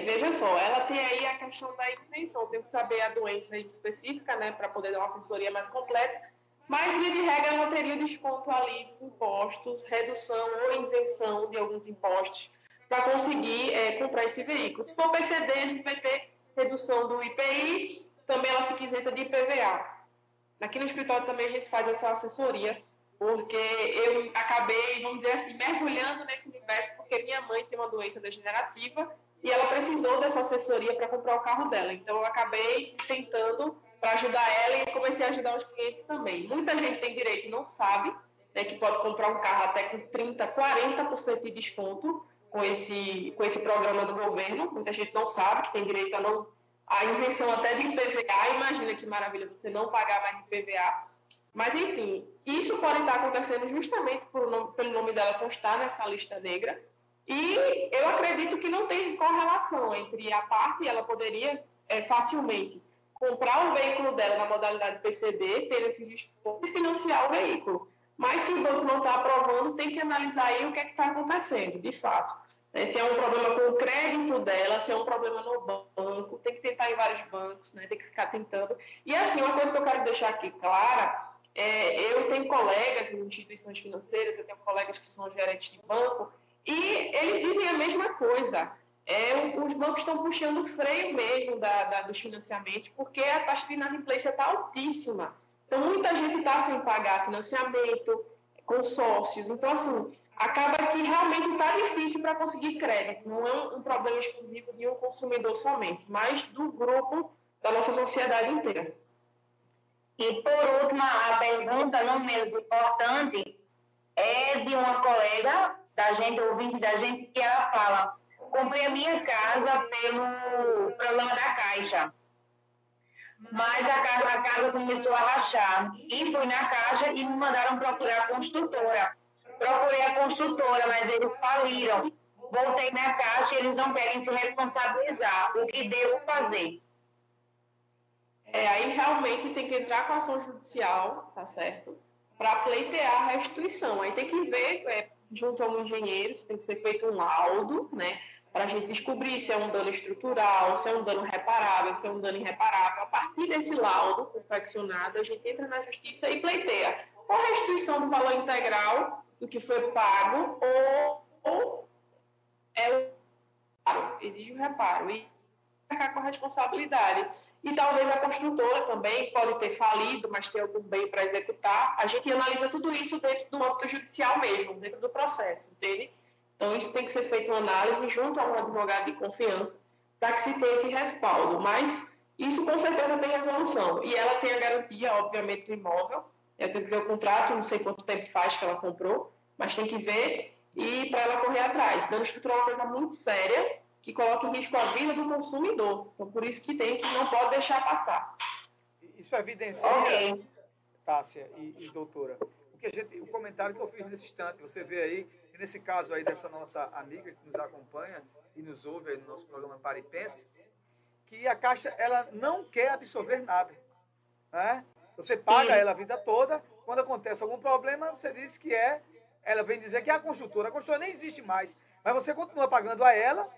Veja só, ela tem aí a questão da isenção, tem que saber a doença específica, né, para poder dar uma assessoria mais completa, mas, via de regra, ela teria desconto ali dos impostos, redução ou isenção de alguns impostos, para conseguir é, comprar esse veículo. Se for PCD, a gente vai ter redução do IPI, também ela fica isenta de IPVA. Aqui no escritório também a gente faz essa assessoria, porque eu acabei, vamos dizer assim, mergulhando nesse universo, porque minha mãe tem uma doença degenerativa e ela precisou dessa assessoria para comprar o carro dela. Então, eu acabei tentando para ajudar ela e comecei a ajudar os clientes também. Muita gente tem direito e não sabe né, que pode comprar um carro até com 30%, 40% de desconto com esse, com esse programa do governo. Muita gente não sabe que tem direito a não a isenção até de IPVA. Imagina que maravilha você não pagar mais IPVA. Mas, enfim, isso pode estar acontecendo justamente pelo nome dela constar nessa lista negra. E eu acredito que não tem correlação entre a parte, ela poderia é, facilmente comprar o veículo dela na modalidade PCD, ter esses descontos e financiar o veículo. Mas se o banco não está aprovando, tem que analisar aí o que é está acontecendo, de fato. Né? Se é um problema com o crédito dela, se é um problema no banco, tem que tentar em vários bancos, né? tem que ficar tentando. E assim, uma coisa que eu quero deixar aqui clara, é, eu tenho colegas em instituições financeiras, eu tenho colegas que são gerentes de banco, e eles dizem a mesma coisa. É, os bancos estão puxando o freio mesmo da, da, dos financiamentos, porque a taxa de inadimplência está altíssima. Então, muita gente está sem pagar financiamento, consórcios. Então, assim, acaba que realmente está difícil para conseguir crédito. Não é um, um, problema exclusivo de um consumidor somente, mas do grupo da nossa sociedade inteira. E por último, a pergunta não menos importante é de uma colega da gente, ouvinte da gente, que ela fala: comprei a minha casa pelo programa da Caixa. Mas a casa, a casa começou a rachar. E fui na Caixa e me mandaram procurar a construtora Procurei a construtora, mas eles faliram. Voltei na caixa e eles não querem se responsabilizar. O que devo fazer? É, aí realmente tem que entrar com ação judicial, tá certo? Para pleitear a restituição. Aí tem que ver, é, junto a um engenheiro, tem que ser feito um laudo, né? Para a gente descobrir se é um dano estrutural, se é um dano reparável, se é um dano irreparável. A partir desse laudo confeccionado, a gente entra na justiça e pleiteia. Ou restituição do valor integral do que foi pago ou, ou é o exige um reparo e ficar com a responsabilidade. E talvez a construtora também pode ter falido, mas tem algum bem para executar. A gente analisa tudo isso dentro do âmbito judicial mesmo, dentro do processo, entende? Então, isso tem que ser feito uma análise junto a um advogado de confiança para que se tenha esse respaldo. Mas isso com certeza tem resolução. E ela tem a garantia, obviamente, do imóvel, eu tenho que ver o contrato, não sei quanto tempo faz que ela comprou, mas tem que ver e para ela correr atrás. Dano estrutural é uma coisa muito séria que coloca em risco a vida do consumidor. Então, por isso que tem que não pode deixar passar. Isso evidencia, okay. Tássia e, e, doutora, o, que a gente, o comentário que eu fiz nesse instante. Você vê aí, nesse caso aí dessa nossa amiga que nos acompanha e nos ouve aí no nosso programa Paripense, que a Caixa ela não quer absorver nada. Né? Você paga Sim. ela a vida toda, quando acontece algum problema, você diz que é, ela vem dizer que é a construtora. A construtora nem existe mais, mas você continua pagando a ela,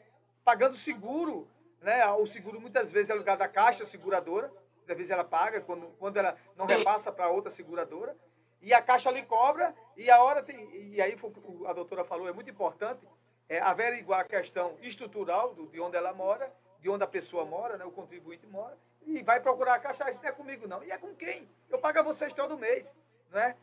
pagando seguro, né? O seguro muitas vezes é lugar da caixa seguradora, muitas vezes ela paga quando, quando ela não repassa para outra seguradora. E a caixa lhe cobra, e a hora tem. E aí a doutora falou, é muito importante é, averiguar a questão estrutural do, de onde ela mora, de onde a pessoa mora, né, o contribuinte mora, e vai procurar a caixa, isso não é comigo não. E é com quem? Eu pago a vocês todo mês, não é?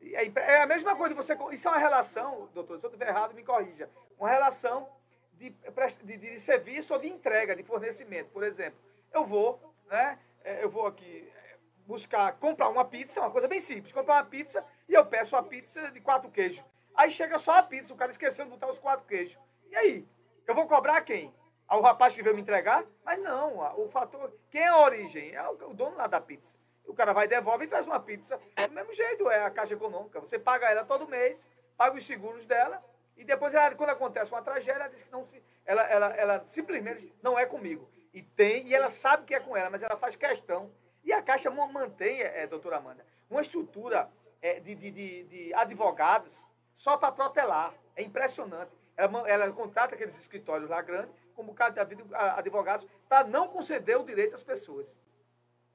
É a mesma coisa, você, isso é uma relação, doutor, se eu estiver errado, me corrija, uma relação de, de, de, serviço ou de entrega, de fornecimento. Por exemplo, eu vou, né, é, eu vou aqui é, buscar, comprar uma pizza, uma coisa bem simples, comprar uma pizza e eu peço uma pizza de quatro queijos. Aí chega só a pizza, o cara esqueceu de botar os quatro queijos. E aí? Eu vou cobrar quem? ao rapaz que veio me entregar? Mas não, o fator. Quem é a origem? É o, dono lá da pizza. O cara vai, devolve e traz uma pizza. Do mesmo jeito, é a Caixa Econômica. Você paga ela todo mês, paga os seguros dela, e depois, ela, quando acontece uma tragédia, ela diz que não se, ela, ela, ela simplesmente não é comigo. E tem, e ela sabe que é com ela, mas ela faz questão. E a Caixa mantém, é, doutora Amanda, uma estrutura é, de, de, de, de advogados só para protelar. É impressionante. Ela, ela contrata aqueles escritórios lá grandes com bocado de advogados para não conceder o direito às pessoas.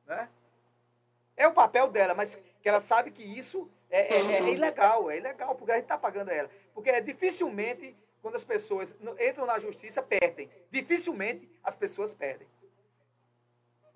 Né? É o papel dela, mas que ela sabe que isso é, é, é ilegal, é ilegal, porque a gente está pagando ela. Porque é dificilmente, quando as pessoas entram na justiça, perdem. Dificilmente as pessoas perdem.